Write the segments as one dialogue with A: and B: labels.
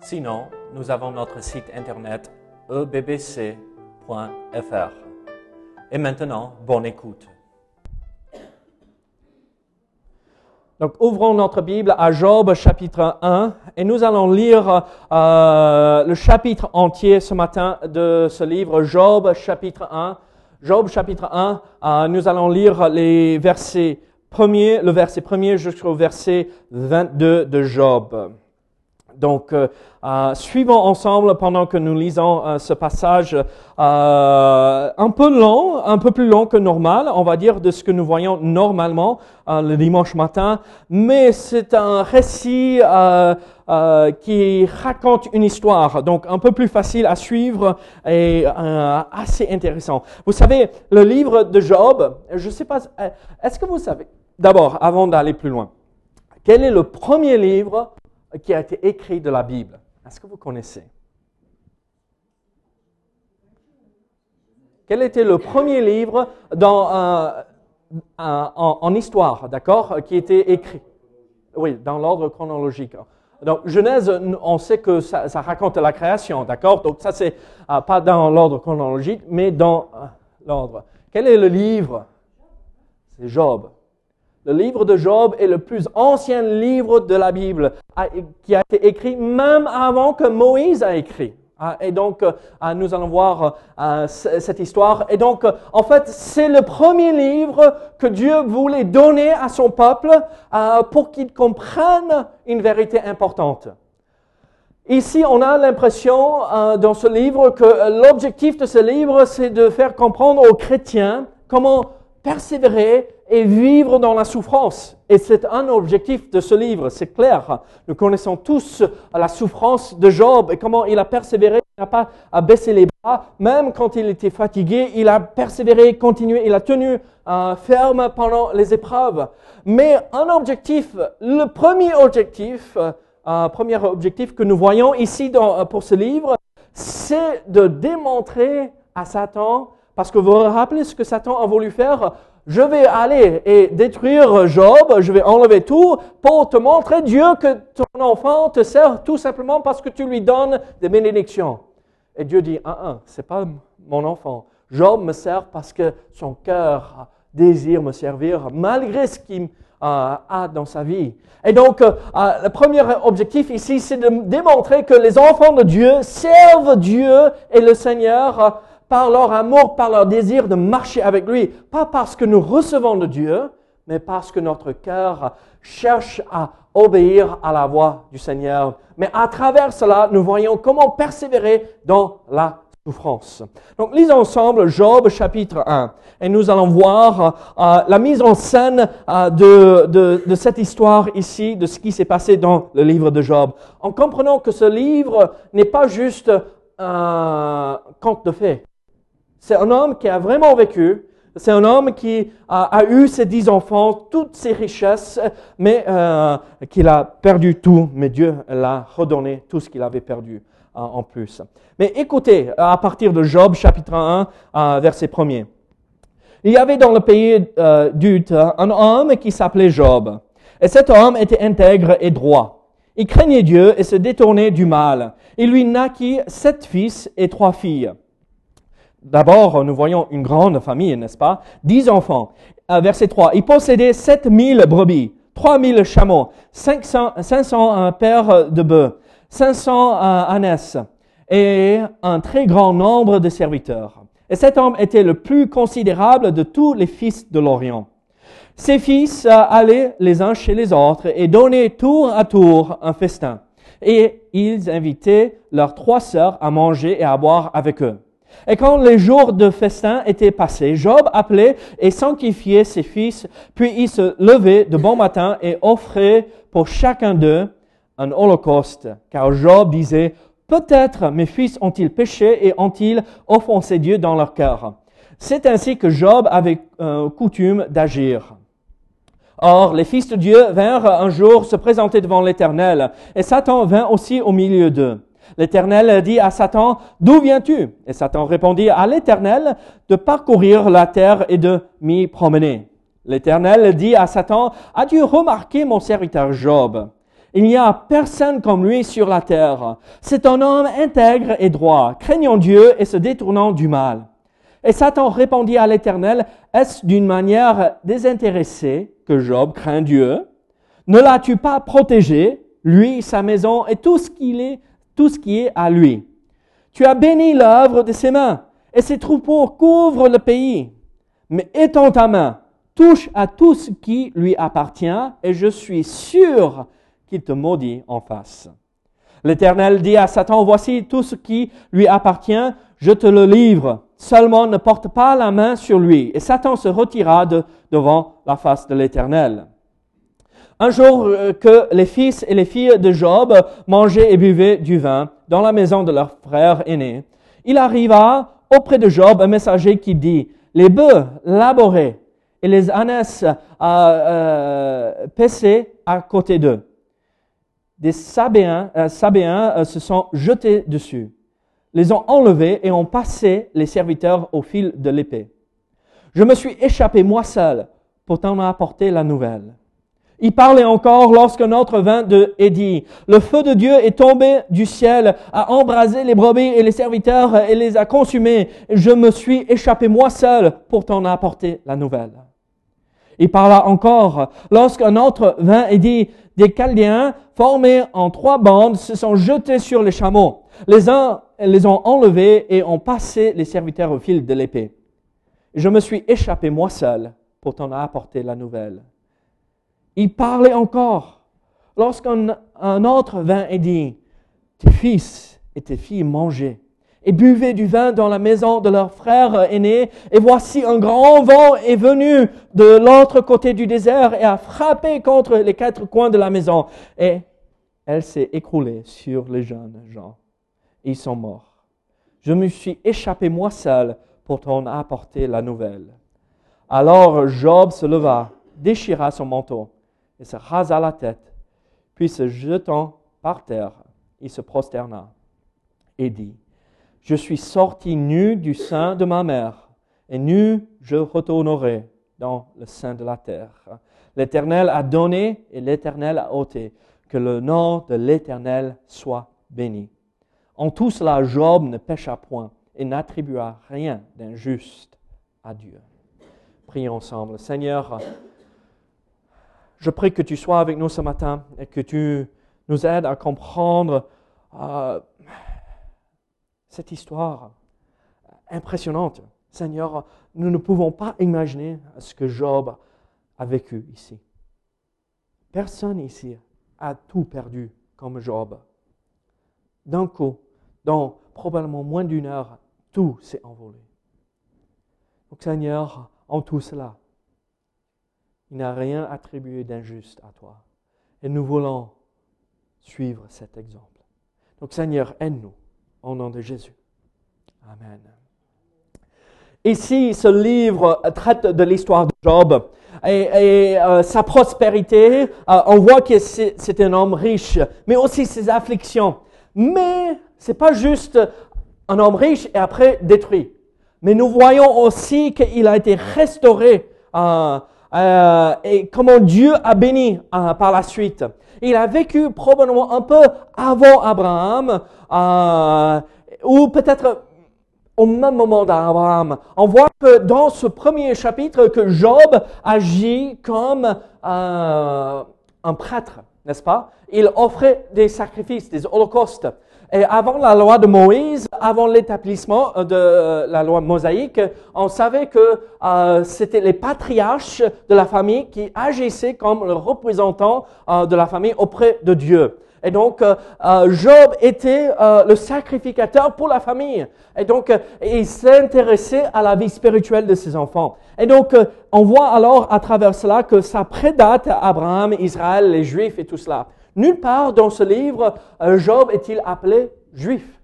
A: Sinon, nous avons notre site internet ebbc.fr. Et maintenant, bonne écoute.
B: Donc, ouvrons notre Bible à Job chapitre 1 et nous allons lire euh, le chapitre entier ce matin de ce livre, Job chapitre 1. Job chapitre 1, euh, nous allons lire les versets premiers, le verset premier jusqu'au verset 22 de Job. Donc, euh, euh, suivons ensemble pendant que nous lisons euh, ce passage un peu long, un peu plus long que normal, on va dire, de ce que nous voyons normalement le dimanche matin. Mais c'est un récit euh, qui raconte une histoire, donc un peu plus facile à suivre et euh, assez intéressant. Vous savez, le livre de Job, je ne sais pas, est-ce que vous savez, d'abord, avant d'aller plus loin, quel est le premier livre qui a été écrit de la Bible. Est-ce que vous connaissez? Quel était le premier livre dans, euh, en, histoire, d'accord, qui était écrit? Oui, dans l'ordre chronologique. Donc, Genèse, on sait que ça, raconte la création, d'accord? Donc, ça, c'est euh, pas dans l'ordre chronologique, mais dans euh, l'ordre. Quel est le livre? C'est Job. Le livre de Job est le plus ancien livre de la Bible, qui a été écrit même avant que Moïse a écrit. Et donc, nous allons voir cette histoire. Et donc, en fait, c'est le premier livre que Dieu voulait donner à son peuple pour qu'il comprenne une vérité importante. Ici, on a l'impression dans ce livre que l'objectif de ce livre, c'est de faire comprendre aux chrétiens comment persévérer et vivre dans la souffrance. Et c'est un objectif de ce livre, c'est clair. Nous connaissons tous la souffrance de Job et comment il a persévéré, il n'a pas à baisser les bras, même quand il était fatigué, il a persévéré, continué, il a tenu euh, ferme pendant les épreuves. Mais un objectif, le premier objectif, euh, premier objectif que nous voyons ici dans, pour ce livre, c'est de démontrer à Satan, parce que vous vous rappelez ce que Satan a voulu faire je vais aller et détruire Job, je vais enlever tout pour te montrer Dieu que ton enfant te sert tout simplement parce que tu lui donnes des bénédictions. Et Dieu dit, ah, ah, c'est pas mon enfant. Job me sert parce que son cœur désire me servir malgré ce qu'il euh, a dans sa vie. Et donc, euh, le premier objectif ici, c'est de démontrer que les enfants de Dieu servent Dieu et le Seigneur par leur amour, par leur désir de marcher avec lui, pas parce que nous recevons de Dieu, mais parce que notre cœur cherche à obéir à la voix du Seigneur. Mais à travers cela, nous voyons comment persévérer dans la souffrance. Donc, lisons ensemble Job chapitre 1 et nous allons voir euh, la mise en scène euh, de, cette histoire ici, de ce qui s'est passé dans le livre de Job. En comprenant que ce livre n'est pas juste un conte de fées. C'est un homme qui a vraiment vécu. C'est un homme qui a, eu ses dix enfants, toutes ses richesses, mais euh, qu'il a perdu tout. Mais Dieu l'a redonné tout ce qu'il avait perdu euh, en plus. Mais écoutez, à partir de Job chapitre 1, euh, verset 1er. Il y avait dans le pays euh, d'Ut un homme qui s'appelait Job. Et cet homme était intègre et droit. Il craignait Dieu et se détournait du mal. Il lui naquit sept fils et trois filles. D'abord, nous voyons une grande famille, n'est-ce pas? Dix enfants. Verset 3. Il possédait 7000 brebis, 3000 chameaux, 500, 500 paires de bœufs, 500 ânesses et un très grand nombre de serviteurs. Et cet homme était le plus considérable de tous les fils de l'Orient. Ses fils allaient les uns chez les autres et donnaient tour à tour un festin. Et ils invitaient leurs trois sœurs à manger et à boire avec eux. Et quand les jours de festin étaient passés, Job appelait et sanctifiait ses fils, puis il se levait de bon matin et offrait pour chacun d'eux un holocauste, car Job disait, Peut-être mes fils ont-ils péché et ont-ils offensé Dieu dans leur cœur. C'est ainsi que Job avait euh, coutume d'agir. Or, les fils de Dieu vinrent un jour se présenter devant l'Éternel, et Satan vint aussi au milieu d'eux. L'Éternel dit à Satan, D'où viens-tu? Et Satan répondit à l'Éternel de parcourir la terre et de m'y promener. L'Éternel dit à Satan, As-tu remarqué mon serviteur Job Il n'y a personne comme lui sur la terre. C'est un homme intègre et droit, craignant Dieu et se détournant du mal. Et Satan répondit à l'Éternel, Est-ce d'une manière désintéressée que Job craint Dieu? Ne l'as-tu pas protégé, lui, sa maison et tout ce qu'il est tout ce qui est à lui. Tu as béni l'œuvre de ses mains, et ses troupeaux couvrent le pays. Mais étends ta main, touche à tout ce qui lui appartient, et je suis sûr qu'il te maudit en face. L'Éternel dit à Satan, voici tout ce qui lui appartient, je te le livre. Seulement ne porte pas la main sur lui. Et Satan se retira de, devant la face de l'Éternel. Un jour euh, que les fils et les filles de Job mangeaient et buvaient du vin dans la maison de leur frère aîné, il arriva auprès de Job un messager qui dit, les bœufs laborés et les ânesses euh, euh à côté d'eux. Des Sabéens, euh, Sabéens se sont jetés dessus, les ont enlevés et ont passé les serviteurs au fil de l'épée. Je me suis échappé moi seul pour t'en apporter la nouvelle. Il parlait encore lorsque notre vin de dit, le feu de Dieu est tombé du ciel, a embrasé les brebis et les serviteurs et les a consumés. Je me suis échappé moi seul pour t'en apporter la nouvelle. Il parla encore lorsqu'un autre vin et dit, des Chaldéens formés en trois bandes se sont jetés sur les chameaux. Les uns les ont enlevés et ont passé les serviteurs au fil de l'épée. Je me suis échappé moi seul pour t'en apporter la nouvelle. Il parlait encore. Lorsqu'un autre vint et dit, tes fils et tes filles mangeaient et buvaient du vin dans la maison de leur frère aîné, et voici un grand vent est venu de l'autre côté du désert et a frappé contre les quatre coins de la maison, et elle s'est écroulée sur les jeunes gens. Ils sont morts. Je me suis échappé moi seul pour t'en apporter la nouvelle. Alors Job se leva, déchira son manteau et se rasa la tête, puis se jetant par terre, il se prosterna et dit, Je suis sorti nu du sein de ma mère, et nu je retournerai dans le sein de la terre. L'Éternel a donné et l'Éternel a ôté. Que le nom de l'Éternel soit béni. En tout cela, Job ne pécha point et n'attribua rien d'injuste à Dieu. Prions ensemble. Seigneur, je prie que tu sois avec nous ce matin et que tu nous aides à comprendre euh, cette histoire impressionnante. Seigneur, nous ne pouvons pas imaginer ce que Job a vécu ici. Personne ici a tout perdu comme Job. D'un coup, dans probablement moins d'une heure, tout s'est envolé. Donc Seigneur, en tout cela, il n'a rien attribué d'injuste à toi. Et nous voulons suivre cet exemple. Donc Seigneur, aide-nous au nom de Jésus. Amen. Ici, ce livre traite de l'histoire de Job et, euh, sa prospérité. Euh, on voit que c'est un homme riche, mais aussi ses afflictions. Mais c'est pas juste un homme riche et après détruit. Mais nous voyons aussi qu'il a été restauré. Euh, euh, et comment Dieu a béni euh, par la suite. Il a vécu probablement un peu avant Abraham, euh, ou peut-être au même moment d'Abraham. On voit que dans ce premier chapitre que Job agit comme un prêtre, n'est-ce pas? Il offrait des sacrifices, des holocaustes. Et avant la loi de Moïse, avant l'établissement de la loi mosaïque, on savait que euh, c'était les patriarches de la famille qui agissaient comme le représentant euh, de la famille auprès de Dieu. Et donc, euh, Job était le sacrificateur pour la famille. Et donc, il s'intéressait à la vie spirituelle de ses enfants. Et donc, on voit alors à travers cela que ça prédate Abraham, Israël, les Juifs et tout cela. Nulle part dans ce livre, euh, Job est-il appelé juif.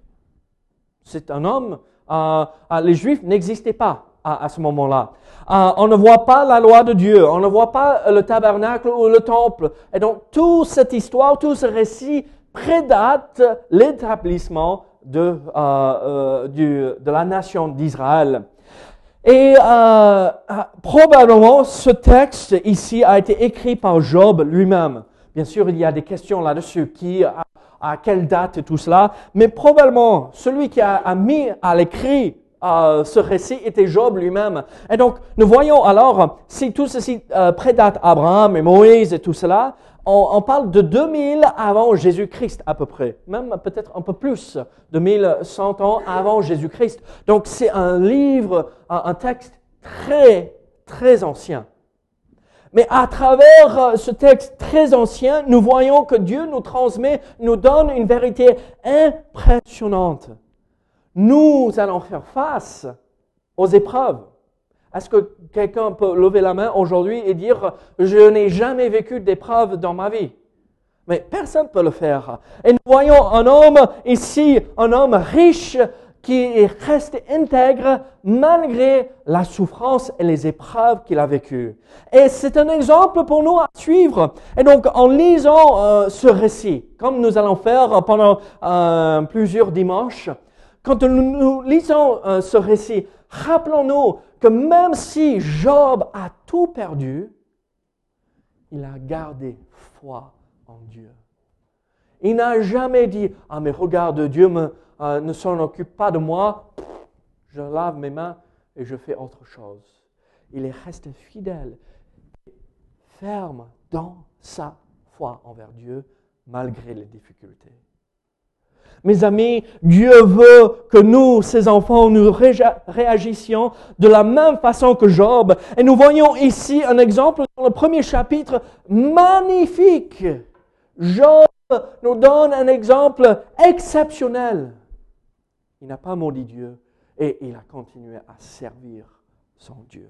B: C'est un homme, euh, euh, les juifs n'existaient pas à, ce moment-là. on ne voit pas la loi de Dieu, on ne voit pas le tabernacle ou le temple. Et donc, toute cette histoire, tout ce récit prédate l'établissement de, la nation d'Israël. Et probablement, ce texte ici a été écrit par Job lui-même. Bien sûr, il y a des questions là-dessus, qui, à, quelle date et tout cela, mais probablement, celui qui a, mis à l'écrit euh, ce récit était Job lui-même. Et donc, nous voyons alors, si tout ceci euh, prédate Abraham et Moïse et tout cela, on, parle de 2000 avant Jésus-Christ à peu près, même peut-être un peu plus, 2100 ans avant Jésus-Christ. Donc c'est un livre, un texte très, très ancien. Mais à travers euh, ce texte très ancien, nous voyons que Dieu nous transmet, nous donne une vérité impressionnante. Nous allons faire face aux épreuves. Est-ce que quelqu'un peut lever la main aujourd'hui et dire, je n'ai jamais vécu d'épreuve dans ma vie? Mais personne ne peut le faire. Et nous voyons un homme ici, un homme riche qui reste intègre malgré la souffrance et les épreuves qu'il a vécues. Et c'est un exemple pour nous à suivre. Et donc, en lisant euh, ce récit, comme nous allons faire pendant euh, plusieurs dimanches, quand nous, lisons euh, ce récit, rappelons-nous que même si Job a tout perdu, il a gardé foi en Dieu. Il n'a jamais dit, ah mais regarde, Dieu euh, ne s'en occupe pas de moi, je lave mes mains et je fais autre chose. Il est resté fidèle, ferme dans sa foi envers Dieu malgré les difficultés. Mes amis, Dieu veut que nous, ses enfants, nous réagissions de la même façon que Job. Et nous voyons ici un exemple dans le premier chapitre magnifique. Job nous donne un exemple exceptionnel. Il n'a pas maudit Dieu et il a continué à servir son Dieu.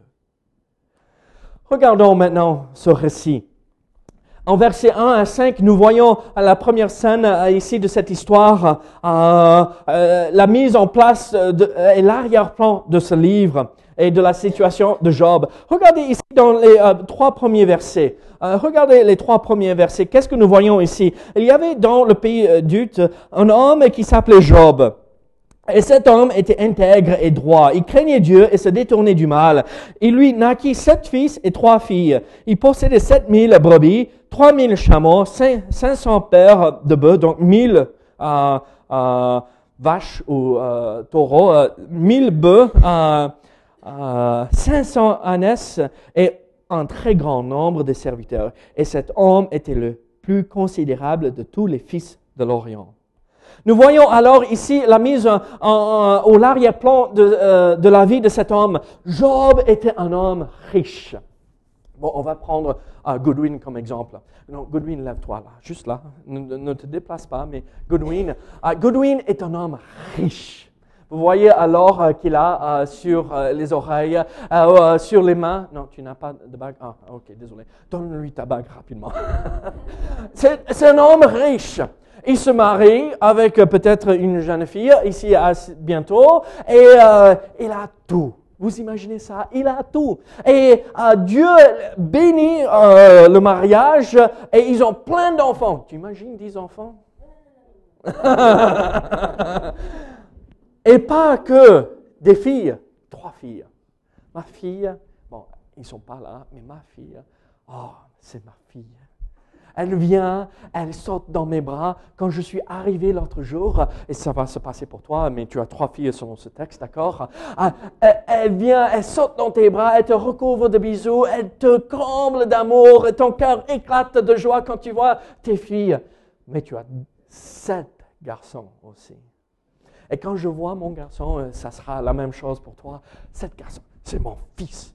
B: Regardons maintenant ce récit. En versets 1 à 5, nous voyons la première scène euh, ici de cette histoire, euh, euh, la mise en place et l'arrière-plan de ce livre et de la situation de Job. Regardez ici dans les trois premiers versets. regardez les trois premiers versets. Qu'est-ce que nous voyons ici? Il y avait dans le pays d'Ut un homme qui s'appelait Job. Et cet homme était intègre et droit. Il craignait Dieu et se détournait du mal. Il lui naquit sept fils et trois filles. Il possédait sept mille brebis, trois mille chameaux, cinq cents paires de bœufs, donc mille euh, euh, vaches ou euh, taureaux, mille bœufs, cinq cents ânesses et un très grand nombre de serviteurs. Et cet homme était le plus considérable de tous les fils de l'Orient. Nous voyons alors ici la mise au l'arrière-plan euh, de, la vie de cet homme. Job était un homme riche. Bon, on va prendre uh, Goodwin comme exemple. Non, Goodwin, lève-toi là, juste là. Ne, te déplace pas, mais Goodwin. Uh, Goodwin est un homme riche. Vous voyez alors euh, qu'il a sur les oreilles, sur les mains. Non, tu n'as pas de bague. Ah, ok, désolé. Donne-lui ta bague rapidement. c'est un homme riche. Il se marie avec euh, peut-être une jeune fille ici bientôt et euh, il a tout. Vous imaginez ça? Il a tout. Et euh, Dieu bénit le mariage et ils ont plein d'enfants. Tu imagines dix enfants? Et pas que des filles, trois filles. Ma fille, bon, ils ne sont pas là, mais ma fille, oh, c'est ma fille. Elle vient, elle saute dans mes bras. Quand je suis arrivé l'autre jour, et ça va se passer pour toi, mais tu as trois filles selon ce texte, d'accord? Ah, Elle vient, elle saute dans tes bras, elle te recouvre de bisous, elle te comble d'amour, ton cœur éclate de joie quand tu vois tes filles. Mais tu as sept garçons aussi. Et quand je vois mon garçon, euh, ça sera la même chose pour toi. Sept garçons, c'est mon fils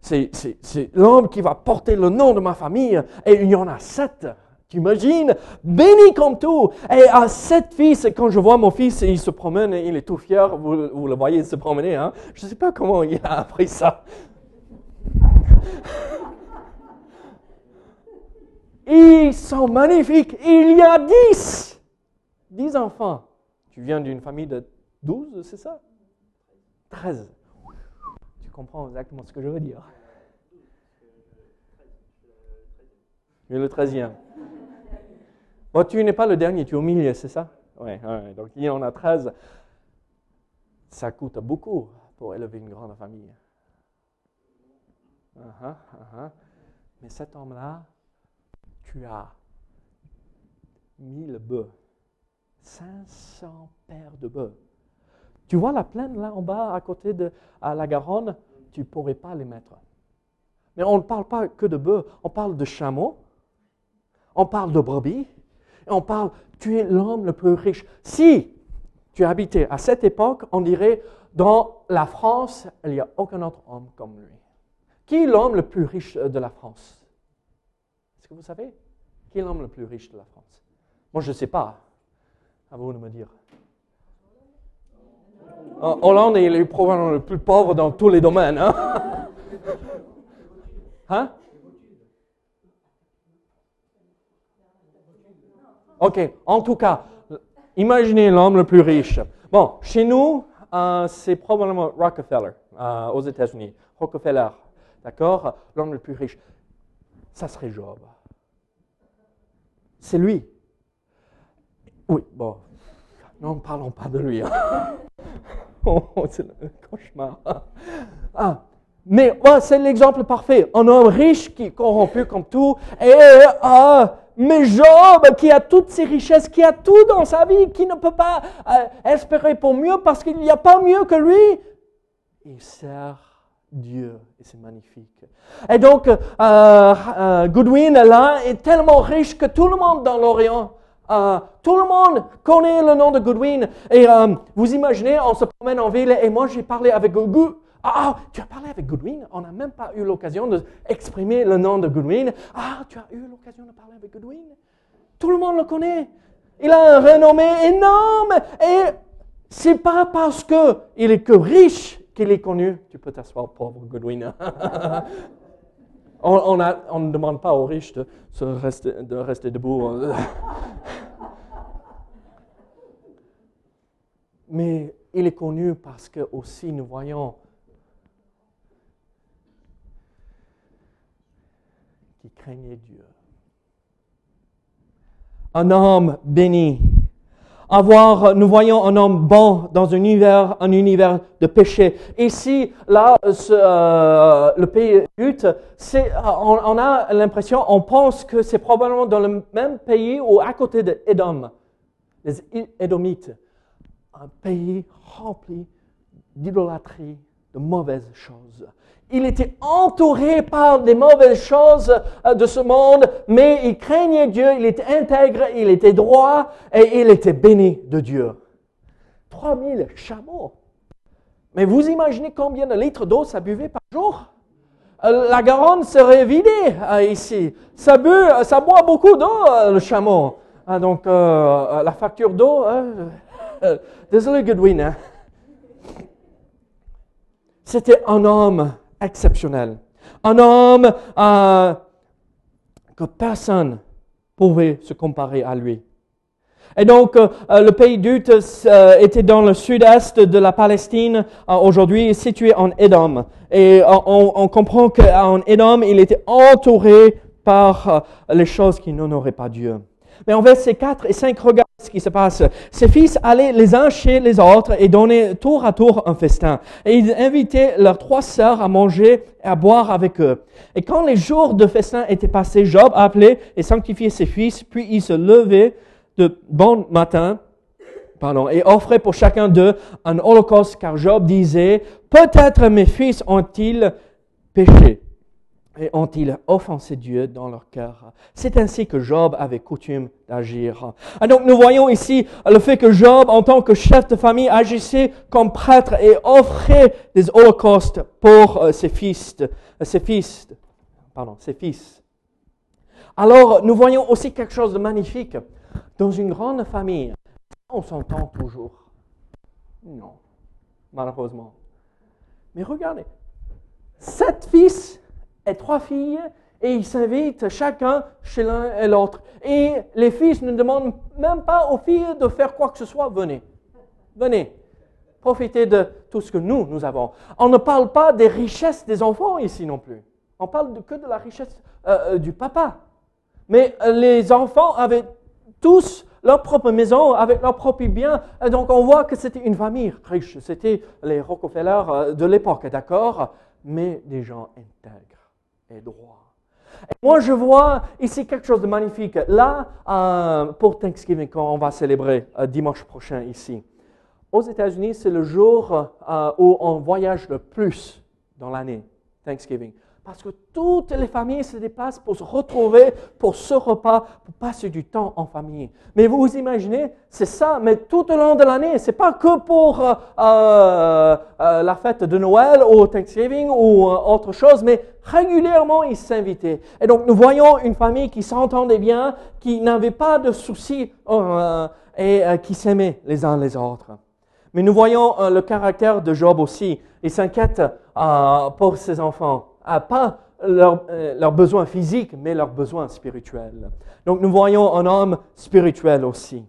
B: c'est l'homme qui va porter le nom de ma famille. Et il y en a sept. Tu imagines Béni comme tout. Et à sept fils, quand je vois mon fils, il se promène, il est tout fier. Vous, le voyez se promener. Hein? Je ne sais pas comment il a appris ça. Ils sont magnifiques. Il y a dix. Dix enfants. Tu viens d'une famille de douze, c'est ça? Treize. Comprends exactement ce que je veux dire. Tu le treizième. Bon, tu n'es pas le dernier, tu es au milieu, c'est ça? Oui, ouais, donc il y en a treize. Ça coûte beaucoup pour élever une grande famille. Uh-huh, uh-huh. Mais cet homme-là, tu as mille bœufs, 500 paires de bœufs. Tu vois la plaine là en bas, à côté de à la Garonne, tu ne pourrais pas les mettre. Mais on ne parle pas que de bœufs, on parle de chameaux, on parle de brebis, et on parle, tu es l'homme le plus riche. Si tu habitais à cette époque, on dirait, dans la France, il n'y a aucun autre homme comme lui. Qui est l'homme le plus riche de la France? Est-ce que vous savez? Qui est l'homme le plus riche de la France? Moi, je ne sais pas. À vous de me dire. Hollande est probablement le plus pauvre dans tous les domaines. Hein, hein? Ok, en tout cas, imaginez l'homme le plus riche. Bon, chez nous, euh, c'est probablement Rockefeller euh, aux États-Unis. Rockefeller, d'accord? L'homme le plus riche. Ça serait Job. C'est lui. Oui, bon. Non, parlons pas de lui. Hein. oh, c'est le cauchemar. Ah, mais c'est l'exemple parfait. Un homme riche qui est corrompu comme tout. Et euh, mais Job, qui a toutes ses richesses, qui a tout dans sa vie, qui ne peut pas euh, espérer pour mieux parce qu'il n'y a pas mieux que lui, il sert Dieu et c'est magnifique. Et donc, euh, euh, Goodwin, là, est tellement riche que tout le monde dans l'Orient, tout le monde connaît le nom de Goodwin. Et vous imaginez, on se promène en ville et moi j'ai parlé avec Goodwin ah, ah, tu as parlé avec Goodwin On n'a même pas eu l'occasion d'exprimer le nom de Goodwin. Ah, tu as eu l'occasion de parler avec Goodwin Tout le monde le connaît. Il a un renommé énorme. Et c'est pas parce qu'il est que riche qu'il est connu. Tu peux t'asseoir, pauvre Goodwin. on, ne demande pas aux riches de, rester, de rester debout. Mais il est connu parce que aussi nous voyons qui craignait Dieu. Un homme béni. Avoir, nous voyons un homme bon dans un univers, un univers de péché. Ici, là, euh, le pays But, c'est, on, on, a l'impression, on pense que c'est probablement dans le même pays ou à côté d'Édom, les Édomites, un pays rempli d'idolâtrie, de mauvaises choses. Il était entouré par des mauvaises choses euh, de ce monde, mais il craignait Dieu, il était intègre, il était droit et il était béni de Dieu. 3000 chameaux. Mais vous imaginez combien de litres d'eau ça buvait par jour? Euh, La Garonne serait vidée euh, ici. Ça, boit beaucoup d'eau, le chameau. Ah, donc, la facture d'eau, désolé Goodwin. Hein? C'était un homme exceptionnel. Un homme euh, que personne pouvait se comparer à lui. Et donc, euh, le pays d'Ut euh, était dans le sud-est de la Palestine, aujourd'hui situé en Édom. Et on, on comprend qu'en Édom, il était entouré par les choses qui n'honoraient pas Dieu. Mais en verset 4 et 5, regarde ce qui se passe. Ses fils allaient les uns chez les autres et donnaient tour à tour un festin. Et ils invitaient leurs trois sœurs à manger et à boire avec eux. Et quand les jours de festin étaient passés, Job appelait et sanctifiait ses fils, puis il se levait de bon matin pardon, et offrait pour chacun d'eux un holocauste, car Job disait, peut-être mes fils ont-ils péché et ont-ils offensé Dieu dans leur cœur? C'est ainsi que Job avait coutume d'agir. Et donc nous voyons ici le fait que Job, en tant que chef de famille, agissait comme prêtre et offrait des holocaustes pour euh, ses fils, euh, ses fils, pardon, ses fils. Alors nous voyons aussi quelque chose de magnifique. Dans une grande famille, on s'entend toujours. Non, malheureusement. Mais regardez, sept fils et trois filles, et ils s'invitent chacun chez l'un et l'autre. Et les fils ne demandent même pas aux filles de faire quoi que ce soit. Venez, venez, profitez de tout ce que nous, nous avons. On ne parle pas des richesses des enfants ici non plus. On parle que de la richesse euh, euh, du papa. Mais euh, les enfants avaient tous leur propre maison, avec leurs propres biens. Donc on voit que c'était une famille riche. C'était les Rockefeller de l'époque, d'accord? Mais des gens intègres et droits. Et moi, je vois ici quelque chose de magnifique. Là, euh, pour Thanksgiving, quand on va célébrer euh, dimanche prochain ici, aux États-Unis, c'est le jour euh, où on voyage le plus dans l'année, Thanksgiving. Parce que toutes les familles se déplacent pour se retrouver pour ce repas, pour passer du temps en famille. Mais vous vous imaginez, c'est ça, mais tout au long de l'année, c'est pas que pour euh, euh, euh, la fête de Noël ou Thanksgiving ou autre chose, mais régulièrement ils s'invitaient. Et donc nous voyons une famille qui s'entendait bien, qui n'avait pas de soucis et qui s'aimait les uns les autres. Mais nous voyons le caractère de Job aussi. Il s'inquiète pour ses enfants pas euh, leurs besoins physiques, mais leurs besoins spirituels. Donc nous voyons un homme spirituel aussi.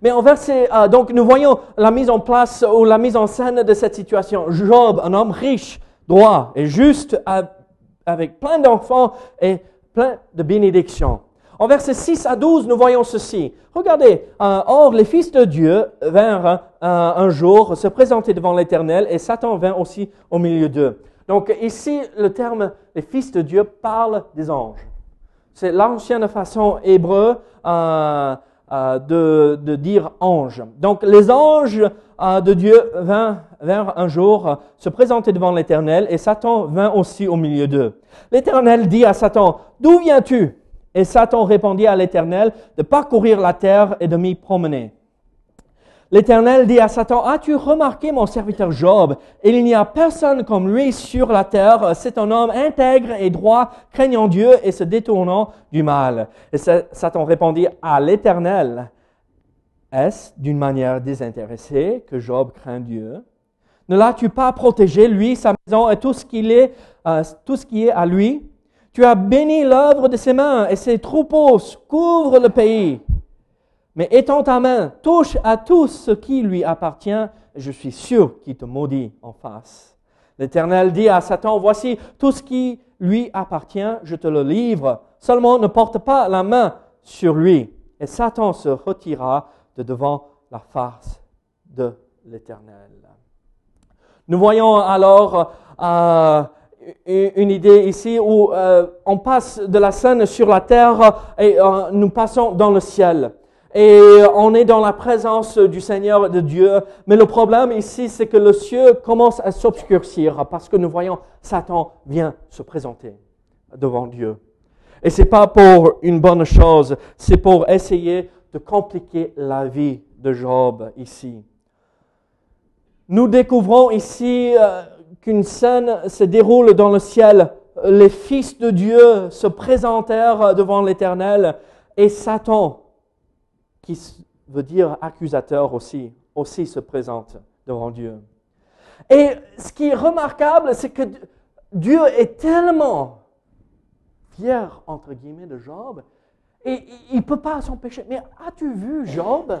B: Mais en verset, euh, donc nous voyons la mise en place ou la mise en scène de cette situation. Job, un homme riche, droit et juste, avec plein d'enfants et plein de bénédictions. En versets 6 à 12, nous voyons ceci. Regardez, euh, or les fils de Dieu vinrent un jour se présenter devant l'Éternel et Satan vint aussi au milieu d'eux. Donc ici, le terme les fils de Dieu parle des anges. C'est l'ancienne façon hébreu euh, euh, de, dire ange. Donc les anges euh, de Dieu vinrent, un jour se présenter devant l'Éternel et Satan vint aussi au milieu d'eux. L'Éternel dit à Satan, D'où viens-tu? Et Satan répondit à l'Éternel de parcourir la terre et de m'y promener. L'Éternel dit à Satan, as-tu remarqué mon serviteur Job? Il n'y a personne comme lui sur la terre. C'est un homme intègre et droit, craignant Dieu et se détournant du mal. Et Satan répondit à l'Éternel, est-ce d'une manière désintéressée que Job craint Dieu? Ne l'as-tu pas protégé, lui, sa maison et tout ce, euh, tout ce qui est à lui? Tu as béni l'œuvre de ses mains et ses troupeaux couvrent le pays. Mais étends ta main, touche à tout ce qui lui appartient, je suis sûr qu'il te maudit en face. L'Éternel dit à Satan, voici tout ce qui lui appartient, je te le livre. Seulement ne porte pas la main sur lui. Et Satan se retira de devant la face de l'Éternel. Nous voyons alors euh, une idée ici où euh, on passe de la scène sur la terre et euh, nous passons dans le ciel et on est dans la présence du Seigneur de Dieu. Mais le problème ici, c'est que le ciel commence à s'obscurcir parce que nous voyons Satan vient se présenter devant Dieu. Et c'est pas pour une bonne chose, c'est pour essayer de compliquer la vie de Job ici. Nous découvrons ici euh, qu'une scène se déroule dans le ciel. Les fils de Dieu se présentèrent devant l'Éternel et Satan qui veut dire accusateur aussi, aussi se présente devant Dieu. Et ce qui est remarquable, c'est que Dieu est tellement fier, entre guillemets, de Job, et il ne peut pas s'empêcher. Mais as-tu vu Job?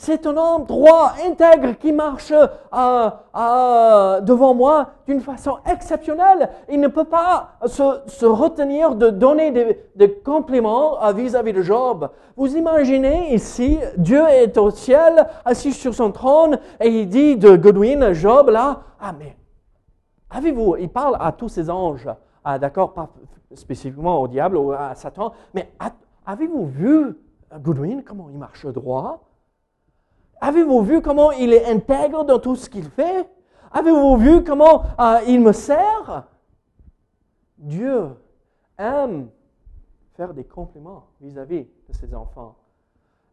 B: C'est un homme droit, intègre, qui marche euh, euh, devant moi d'une façon exceptionnelle. Il ne peut pas se, retenir de donner des, compliments vis-à-vis de Job. Vous imaginez ici, Dieu est au ciel, assis sur son trône, et il dit de Godwin, Job, là, ah mais, avez-vous, il parle à tous ces anges, ah, d'accord, pas spécifiquement au diable ou à Satan, mais avez-vous vu Godwin, comment il marche droit? Avez-vous vu comment il est intègre dans tout ce qu'il fait? Avez-vous vu comment euh, il me sert? Dieu aime faire des compliments vis-à-vis de ses enfants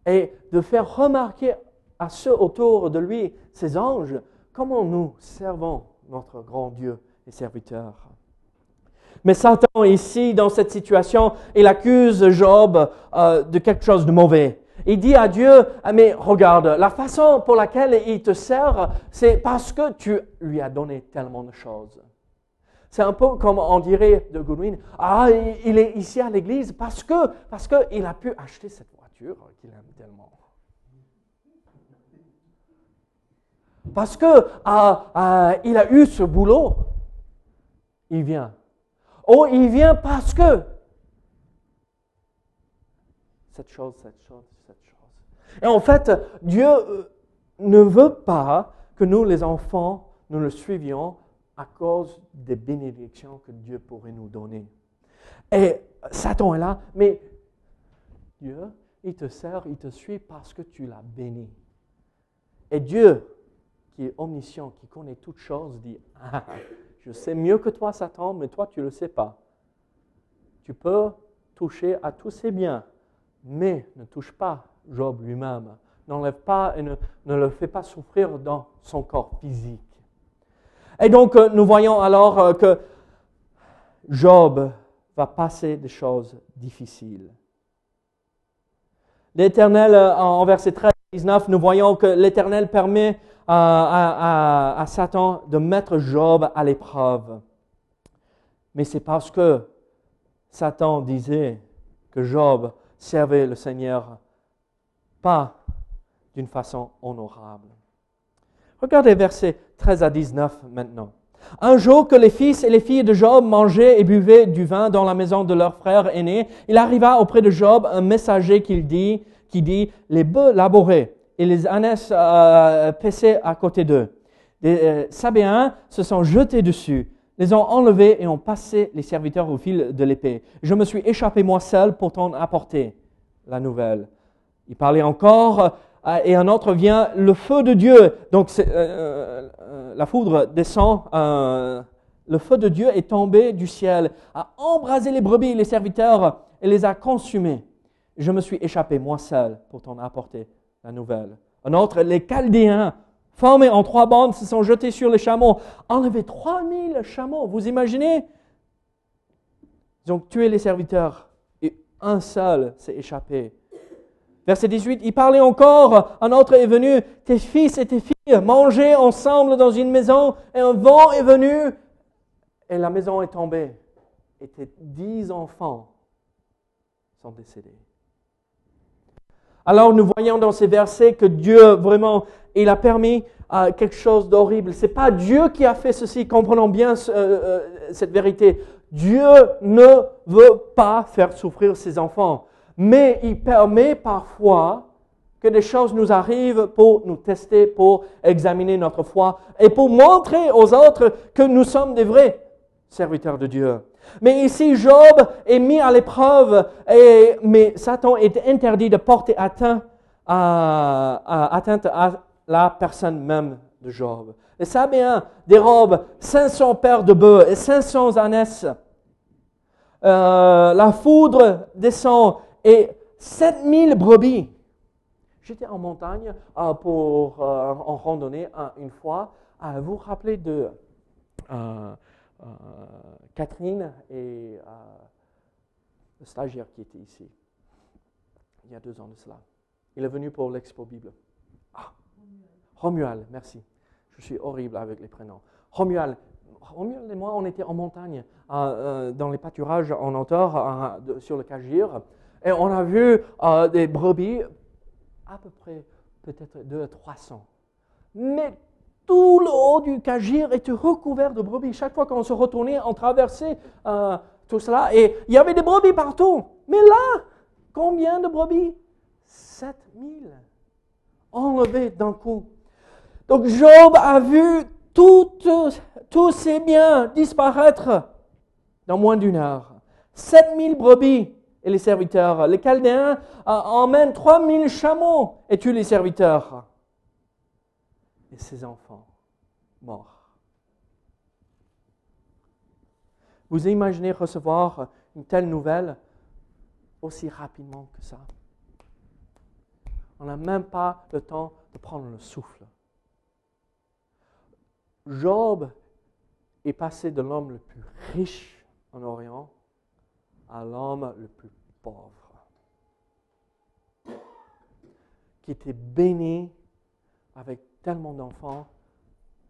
B: et de faire remarquer à ceux autour de lui, ses anges, comment nous servons notre grand Dieu et serviteur. Mais Satan, ici, dans cette situation, il accuse Job euh, de quelque chose de mauvais. Il dit à Dieu, ah, mais regarde, la façon pour laquelle il te sert, c'est parce que tu lui as donné tellement de choses. C'est un peu comme on dirait de Goodwin, ah, il est ici à l'église parce que parce qu'il a pu acheter cette voiture qu'il aime tellement. Parce que ah, ah, il a eu ce boulot, il vient. Oh, il vient parce que cette chose, cette chose, cette chose. Et en fait, Dieu euh, ne veut pas que nous, les enfants, nous le suivions à cause des bénédictions que Dieu pourrait nous donner. Et Satan est là, mais Dieu, il te sert, il te suit parce que tu l'as béni. Et Dieu, qui est omniscient, qui connaît toutes choses, dit, ah, je sais mieux que toi, Satan, mais toi, tu ne le sais pas. Tu peux toucher à tous ses biens, mais ne touche pas Job lui-même. N'enlève pas et ne, le fais pas souffrir dans son corps physique. Et donc, euh, nous voyons alors euh, que Job va passer des choses difficiles. L'Éternel, euh, en verset 13 et 19, nous voyons que l'Éternel permet à, Satan de mettre Job à l'épreuve. Mais c'est parce que Satan disait que Job servait le Seigneur pas d'une façon honorable. Regardez versets 13 à 19 maintenant. Un jour que les fils et les filles de Job mangeaient et buvaient du vin dans la maison de leur frère aîné, il arriva auprès de Job un messager qui dit, les bœufs labourés et les ânesses euh, paissaient à côté d'eux. Les euh, Sabéens se sont jetés dessus, les ont enlevés et ont passé les serviteurs au fil de l'épée. Je me suis échappé moi seul pour t'en apporter la nouvelle. Il parlait encore euh, et un autre vient, le feu de Dieu. Donc la foudre descend, le feu de Dieu est tombé du ciel, a embrasé les brebis et les serviteurs et les a consumés. Je me suis échappé moi seul pour t'en apporter la nouvelle. Un autre, les Chaldéens, formés en trois bandes, se sont jetés sur les chameaux, enlevé 3000 chameaux. Vous imaginez? Ils ont tué les serviteurs et un seul s'est échappé. Verset 18, il parlait encore, un autre est venu, tes fils et tes filles mangeaient ensemble dans une maison et un vent est venu et la maison est tombée. Et tes dix enfants sont décédés. Alors nous voyons dans ces versets que Dieu vraiment, il a permis euh, quelque chose d'horrible. C'est pas Dieu qui a fait ceci. Comprenons bien euh, euh, cette vérité. Dieu ne veut pas faire souffrir ses enfants, mais il permet parfois que des choses nous arrivent pour nous tester, pour examiner notre foi et pour montrer aux autres que nous sommes des vrais serviteurs de Dieu. Mais ici, Job est mis à l'épreuve, et, mais Satan est interdit de porter atteinte à, la personne même de Job. Et ça bien, dérobe 500 paires de bœufs et 500 ânesses. Euh, la foudre descend et 7000 brebis. J'étais en montagne euh, pour euh, en randonnée une fois. vous vous rappelez de euh, Catherine et euh, le stagiaire qui était ici, il y a deux ans de cela. Il est venu pour l'expo Bible. Ah, Romuald, merci. Je suis horrible avec les prénoms. Romuald, Romuald et moi, on était en montagne, euh, dans les pâturages en hauteur, sur le Cagir, et on a vu des brebis, à peu près peut-être à 300. Mais tout le haut du Cagir était recouvert de brebis. Chaque fois qu'on se retournait, on traversait euh, tout cela et il y avait des brebis partout. Mais là, combien de brebis? 7000 enlevés d'un coup. Donc Job a vu tous ses biens disparaître dans moins d'une heure. 7000 brebis et les serviteurs. Les Chaldéens euh, emmènent 3000 chameaux et tuent les serviteurs et ses enfants morts. Vous imaginez recevoir une telle nouvelle aussi rapidement que ça? On n'a même pas le temps de prendre le souffle. Job est passé de l'homme le plus riche en Orient à l'homme le plus pauvre, qui était béni avec tellement d'enfants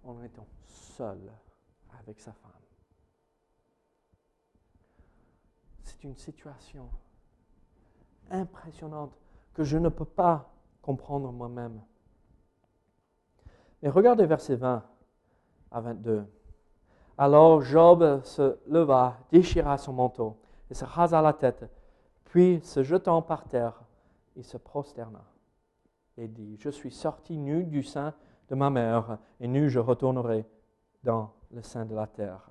B: en étant seul avec sa femme. une situation impressionnante que je ne peux pas comprendre moi-même. Mais regardez verset 20 à 22. Alors Job se leva, déchira son manteau et se rasa la tête, puis se jetant par terre, il se prosterna et dit, Je suis sorti nu du sein de ma mère, et nu je retournerai dans le sein de la terre.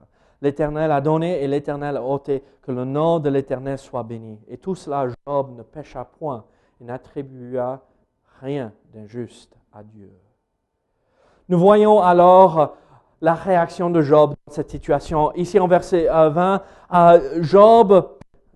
B: L'Éternel a donné et l'Éternel a ôté, que le nom de l'Éternel soit béni. Et tout cela, Job ne pécha point et n'attribua rien d'injuste à Dieu. Nous voyons alors la réaction de Job dans cette situation. Ici en verset 20, euh, Job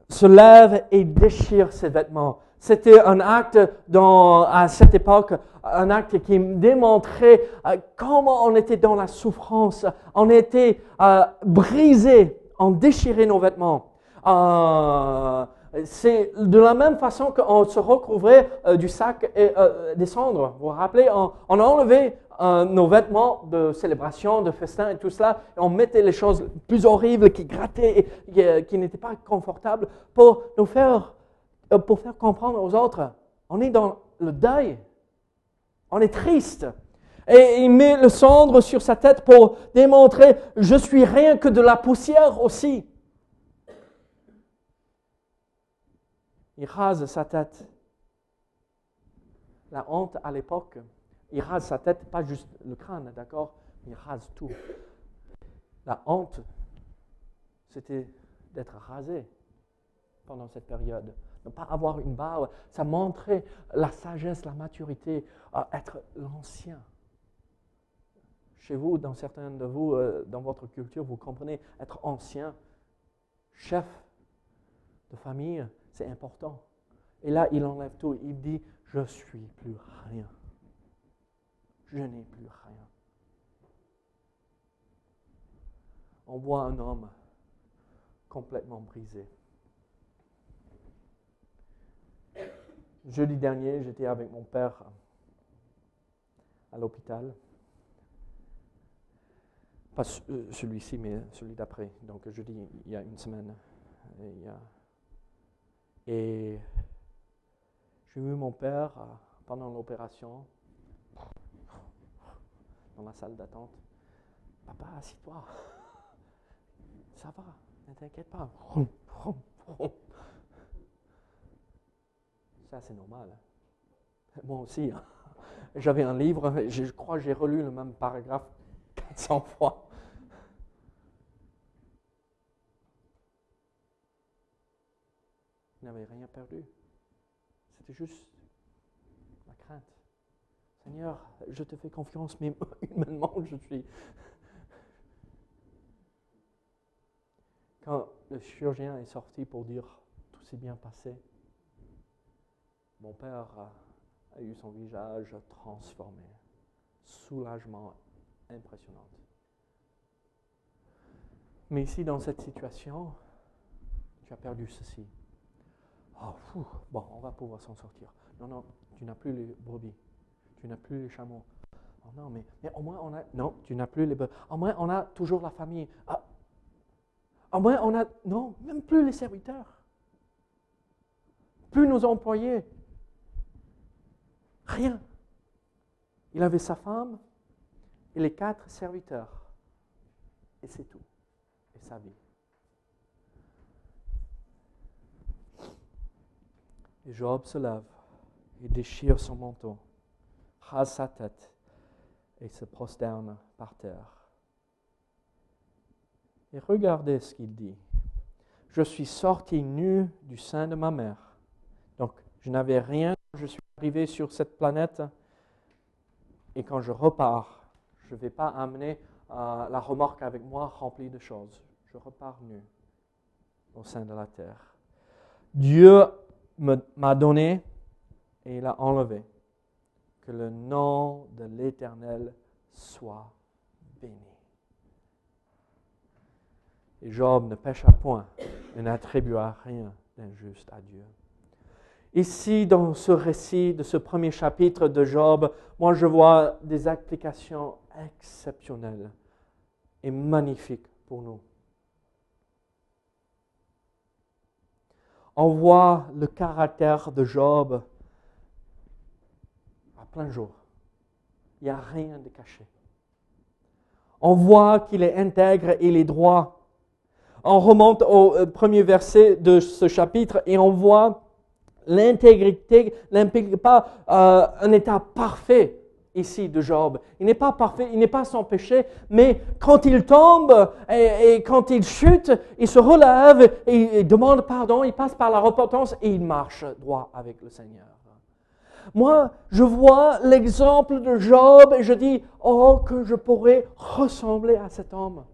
B: se lève et déchire ses vêtements. C'était un acte à cette époque, un acte qui démontrait euh, comment on était dans la souffrance, on était euh, brisé, on déchirait nos vêtements. Euh, c'est de la même façon qu'on se recouvrait du sac et des cendres. Vous vous rappelez, on, on a enlevé nos vêtements de célébration, de festin et tout cela, on mettait les choses plus horribles qui grattaient et qui n'étaient pas confortables pour nous faire euh, pour faire comprendre aux autres, on est dans le deuil, on est triste. Et il met le cendre sur sa tête pour démontrer, je suis rien que de la poussière aussi. Il rase sa tête. La honte à l'époque, il rase sa tête, pas juste le crâne, d'accord Il rase tout. La honte, c'était d'être rasé pendant cette période ne pas avoir une barbe, ça montrait la sagesse, la maturité, être l'ancien. Chez vous, dans certains de vous, euh, dans votre culture, vous comprenez, être ancien, chef de famille, c'est important. Et là, il enlève tout. Il dit, je suis plus rien. Je n'ai plus rien. On voit un homme complètement brisé. Jeudi dernier, j'étais avec mon père à l'hôpital. Pas euh, celui-ci, mais celui d'après. Donc jeudi, il y a une semaine. Et, j'ai vu mon père euh, pendant l'opération dans la salle d'attente. Papa, assis-toi. Ça va, ne t'inquiète pas. Ça, c'est normal. Moi aussi. Hein. J'avais un livre, je crois que j'ai relu le même paragraphe 400 fois. Il n'avait rien perdu. C'était juste la crainte. Seigneur, je te fais confiance, mais humainement, je suis. Quand le chirurgien est sorti pour dire tout s'est bien passé, mon père a, eu son visage transformé. Soulagement impressionnant. Mais ici, dans cette situation, tu as perdu ceci. Oh, bon, on va pouvoir s'en sortir. Non, non, tu n'as plus les brebis. Tu n'as plus les chameaux. Oh non, mais, au moins on a. Non, tu n'as plus les brebis. Au moins on a toujours la famille. Ah, au moins on a. Non, même plus les serviteurs. Plus nos employés. Rien. Il avait sa femme et les quatre serviteurs. Et c'est tout. Et sa vie. Et Job se lève et déchire son manteau, rase sa tête et se prosterne par terre. Et regardez ce qu'il dit. Je suis sorti nu du sein de ma mère. Donc, je n'avais rien je suis arrivé sur cette planète et quand je repars, je ne vais pas amener euh, la remorque avec moi remplie de choses. Je repars nu au sein de la terre. Dieu m'a donné et il a enlevé. Que le nom de l'Éternel soit béni. Et Job ne pêcha point et n'attribua rien d'injuste à Dieu. Ici, dans ce récit de ce premier chapitre de Job, moi je vois des applications exceptionnelles et magnifiques pour nous. on voit le caractère de Job plein jour. Il n'y a rien de caché. On voit qu'il est intègre et il est droit. On remonte au euh, premier verset de ce chapitre et on voit l'intégrité n'implique pas euh, un état parfait ici de Job. Il n'est pas parfait, il n'est pas sans péché, mais quand il tombe et, quand il chute, il se relève et il demande pardon, il passe par la repentance et il marche droit avec le Seigneur. Moi, je vois l'exemple de Job et je dis, oh, que je pourrais ressembler à cet homme.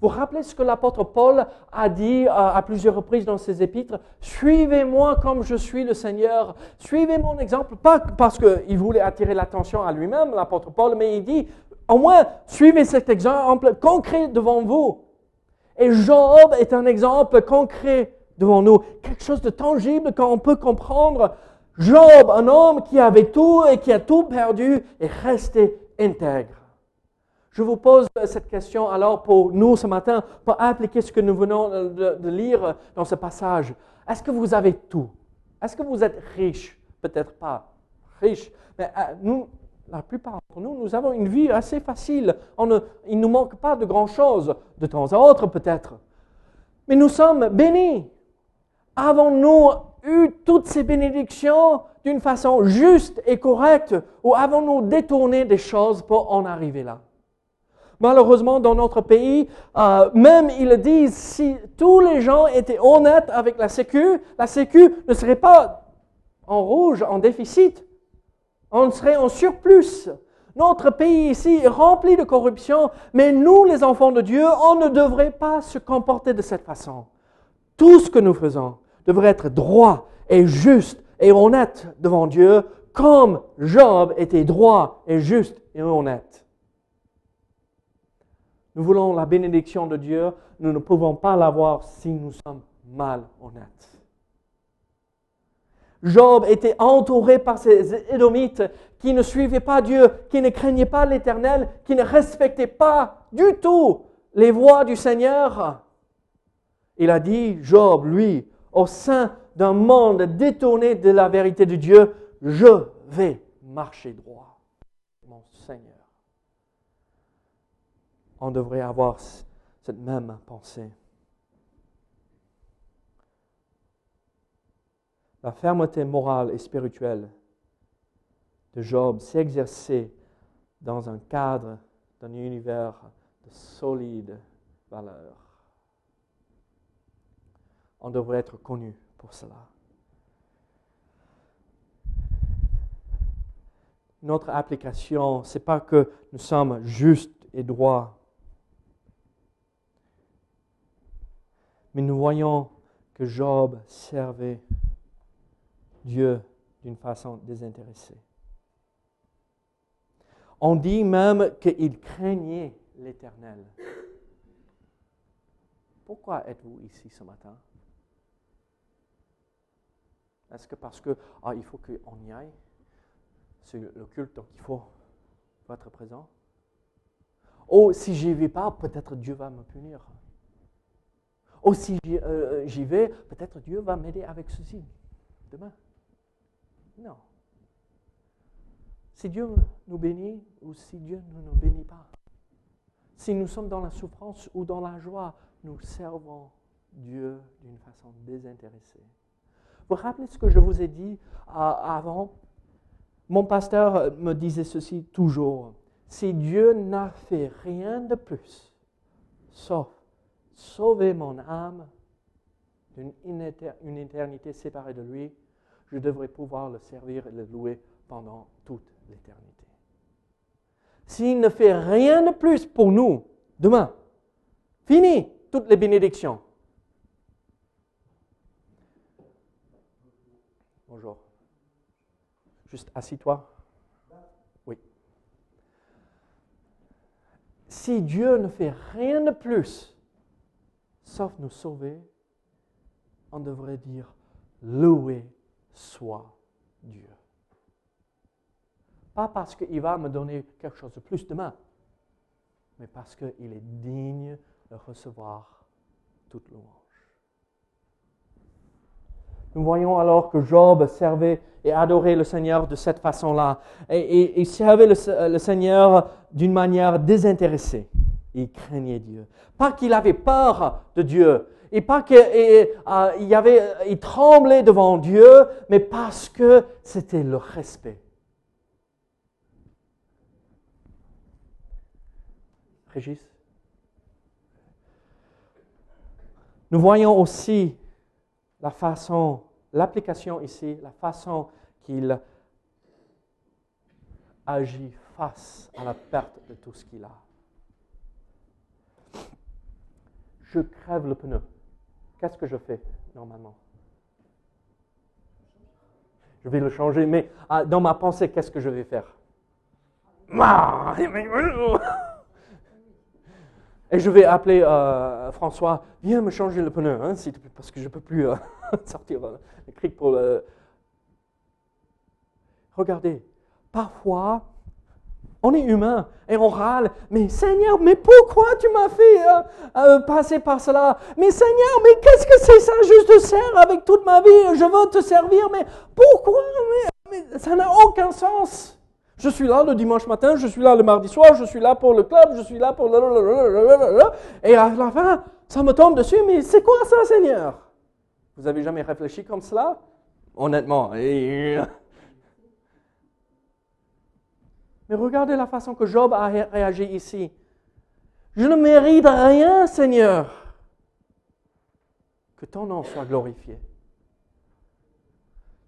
B: Vous rappelez ce que l'apôtre Paul a dit à, plusieurs reprises dans ses épîtres? Suivez-moi comme je suis le Seigneur. Suivez mon exemple. Pas parce qu'il voulait attirer l'attention à lui-même, l'apôtre Paul, mais il dit Au moins, suivez cet exemple concret devant vous. Et Job est un exemple concret devant nous. Quelque chose de tangible qu'on peut comprendre. Job, un homme qui avait tout et qui a tout perdu, est resté intègre. Je vous pose cette question alors pour nous ce matin, pour appliquer ce que nous venons de, lire dans ce passage. Est-ce que vous avez tout? Est-ce que vous êtes riche? Peut-être pas riche, mais euh, nous, la plupart d'entre nous, nous avons une vie assez facile. il ne nous manque pas de grand-chose, de temps à autre peut-être. Mais nous sommes bénis. Avons-nous eu toutes ces bénédictions d'une façon juste et correcte ou avons-nous détourné des choses pour en arriver là? Malheureusement, dans notre pays, euh, même ils disent, si tous les gens étaient honnêtes avec la Sécu, la Sécu ne serait pas en rouge, en déficit. On serait en surplus. Notre pays ici est rempli de corruption, mais nous, les enfants de Dieu, on ne devrait pas se comporter de cette façon. Tout ce que nous faisons devrait être droit et juste et honnête devant Dieu, comme Job était droit et juste et honnête. Nous voulons la bénédiction de Dieu, nous ne pouvons pas l'avoir si nous sommes mal honnêtes. Job était entouré par ces Édomites qui ne suivaient pas Dieu, qui ne craignaient pas l'Éternel, qui ne respectaient pas du tout les voies du Seigneur. Il a dit, Job, lui, au sein d'un monde détourné de la vérité de Dieu, je vais marcher droit, mon Seigneur on devrait avoir cette même pensée. La fermeté morale et spirituelle de Job s'exerçait dans un cadre d'un univers de solides valeurs. On devrait être connu pour cela. Notre application, ce n'est pas que nous sommes justes et droits Mais nous voyons que Job servait Dieu d'une façon désintéressée. On dit même qu'il craignait l'Éternel. Pourquoi êtes-vous ici ce matin? Est-ce que parce que ah, il faut qu'on y aille C'est le culte, donc il faut être présent? Oh, si j'y vais pas, peut-être Dieu va me punir. Oh, si euh, j'y vais, peut-être Dieu va m'aider avec ceci demain. Non. Si Dieu nous bénit ou si Dieu ne nous bénit pas. Si nous sommes dans la souffrance ou dans la joie, nous servons Dieu d'une façon désintéressée. Vous rappelez ce que je vous ai dit euh, avant? Mon pasteur me disait ceci toujours. Si Dieu n'a fait rien de plus, sauf sauver mon âme d'une une éternité séparée de lui, je devrais pouvoir le servir et le louer pendant toute l'éternité. S'il ne fait rien de plus pour nous demain, fini toutes les bénédictions. Bonjour. Juste assis-toi. Oui. Si Dieu ne fait rien de plus sauf nous sauver, on devrait dire loué soit Dieu. Pas parce qu'il va me donner quelque chose de plus demain, mais parce qu'il est digne de recevoir toute louange. Nous voyons alors que Job servait et adorait le Seigneur de cette façon-là. Et, il servait le, Seigneur d'une manière désintéressée. Il craignait Dieu. Pas qu'il avait peur de Dieu, et pas qu'il euh, avait, il tremblait devant Dieu, mais parce que c'était le respect. Régis? Nous voyons aussi la façon, l'application ici, la façon qu'il agit face à la perte de tout ce qu'il a. Je crève le pneu. Qu'est-ce que je fais normalement Je vais le changer, mais ah, dans ma pensée, qu'est-ce que je vais faire Et je vais appeler euh, François, viens me changer le pneu, hein, parce que je ne peux plus euh, sortir euh, le cri pour le... Regardez, parfois, on est humain et on râle, mais Seigneur, mais pourquoi tu m'as fait passer par cela? Mais Seigneur, mais qu'est-ce que c'est ça Je te sers avec toute ma vie, je veux te servir, mais pourquoi? Mais ça n'a aucun sens. Je suis là le dimanche matin, je suis là le mardi soir, je suis là pour le club, je suis là pour. Et à la fin, ça me tombe dessus, mais c'est quoi ça, Seigneur? Vous avez jamais réfléchi comme cela? Honnêtement. Mais regardez la façon que Job a réagi ici. Je ne mérite rien, Seigneur. Que ton nom soit glorifié.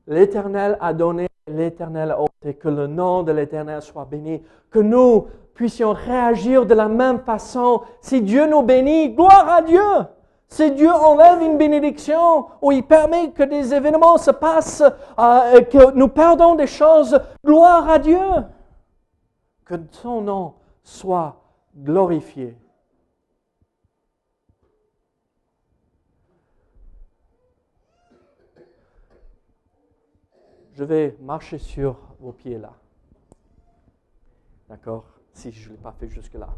B: L'Éternel a donné l'Éternel et que le nom de l'Éternel soit béni, que nous puissions réagir de la même façon. Si Dieu nous bénit, gloire à Dieu. Si Dieu enlève une bénédiction ou il permet que des événements se passent, euh, que nous perdons des choses, gloire à Dieu. Que son nom soit glorifié. Je vais marcher sur vos pieds là. D'accord? Si je ne l'ai pas fait jusque-là.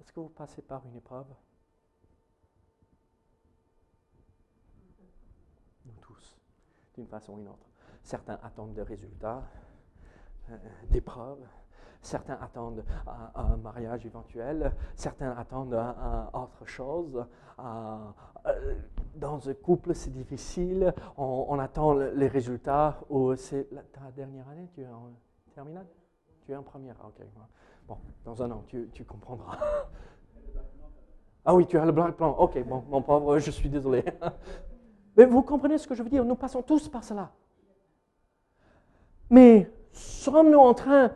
B: Est-ce que vous passez par une épreuve? Nous tous, d'une façon ou d'une autre. Certains attendent des résultats, euh, d'épreuves. Certains attendent un, mariage éventuel, certains attendent autre chose. Euh, dans un couple, c'est difficile. On, attend les résultats. c'est ta dernière année, tu es en terminale? Tu es en première. Ah, ok. Bon, dans un an, tu, comprendras. ah oui, tu as le blanc plan. Ok, bon, mon pauvre, je suis désolé. Mais vous comprenez ce que je veux dire? Nous passons tous par cela. Mais sommes-nous en train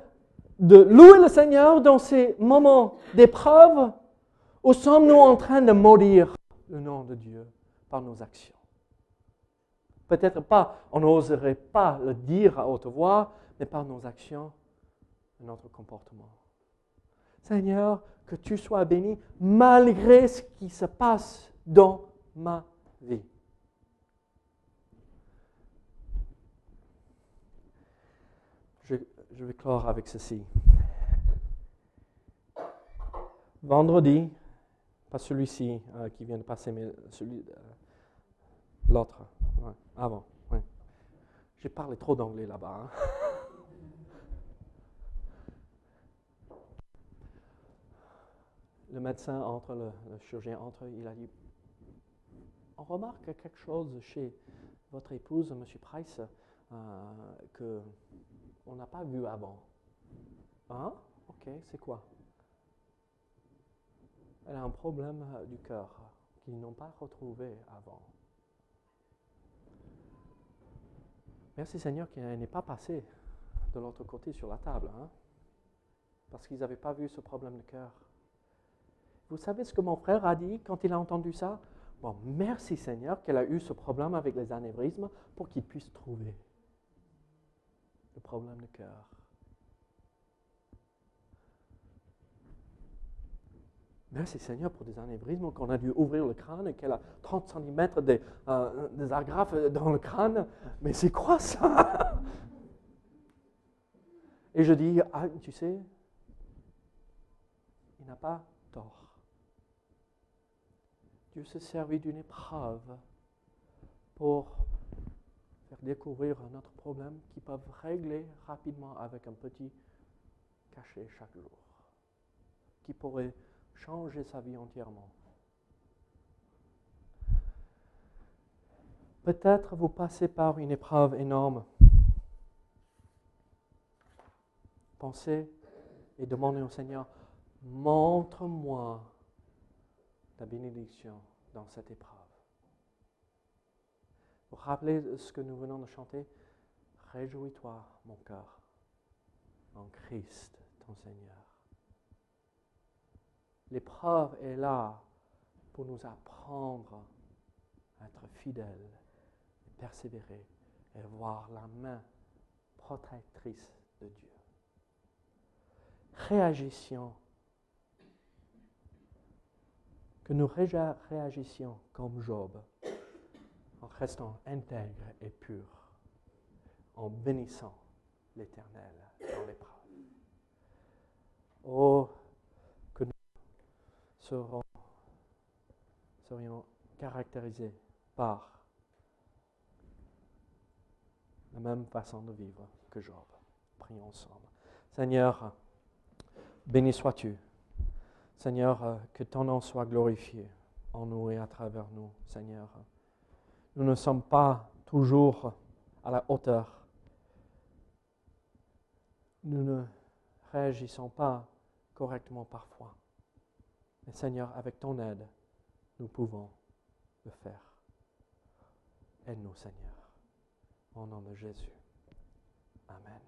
B: de louer le Seigneur dans ces moments d'épreuve ou sommes-nous en train de maudire le nom de Dieu par nos actions. Peut-être pas, on n'oserait pas le dire à haute voix, mais par nos actions et notre comportement. Seigneur, que tu sois béni malgré ce qui se passe dans ma vie. Je, vais clore avec ceci. Vendredi, pas celui-ci euh, qui vient de passer, mais celui, euh, l'autre, avant. J'ai parlé trop d'anglais là-bas. Hein. le médecin entre, le, chirurgien entre, il a dit, on remarque quelque chose chez votre épouse, M. Price, euh, que on n'a pas vu avant. Hein? Ok, c'est quoi? elle a un problème du cœur qu'ils n'ont pas retrouvé avant. Merci Seigneur qu'elle n'est pas passé de l'autre côté sur la table, hein, parce qu'ils n'avaient pas vu ce problème de cœur. Vous savez ce que mon frère a dit quand il a entendu ça? Bon, merci Seigneur qu'elle a eu ce problème avec les anévrismes pour qu'il puisse trouver le problème de cœur. Merci Seigneur pour des anévrismes qu'on a dû ouvrir le crâne qu'elle a 30 cm euh, des agrafes dans le crâne. Mais c'est quoi ça? Et je dis, ah, tu sais, il n'a pas tort. Dieu s'est servi d'une épreuve pour faire découvrir un autre problème qu'ils peuvent régler rapidement avec un petit cachet chaque jour, qui pourrait changer sa vie entièrement. Peut-être vous passez par une épreuve énorme. Pensez et demandez au Seigneur, montre-moi la bénédiction dans cette épreuve. Vous rappelez ce que nous venons de chanter? Réjouis-toi, mon cœur, en Christ, ton Seigneur. L'épreuve est là pour nous apprendre à être fidèles, persévérer et voir la main protectrice de Dieu. Réagissions que nous réagissions comme Job, en restant intègres et purs, en bénissant l'Éternel dans l'épreuve. Oh, serions caractérisés par la même façon de vivre que Job. Prions ensemble. Seigneur, béni sois-tu. Seigneur, que ton nom soit glorifié en nous et à travers nous, Seigneur. Nous ne sommes pas toujours à la hauteur. Nous ne réagissons pas correctement parfois. Mais Seigneur, avec ton aide, nous pouvons le faire. Aide-nous, Seigneur. Au nom de Jésus. Amen.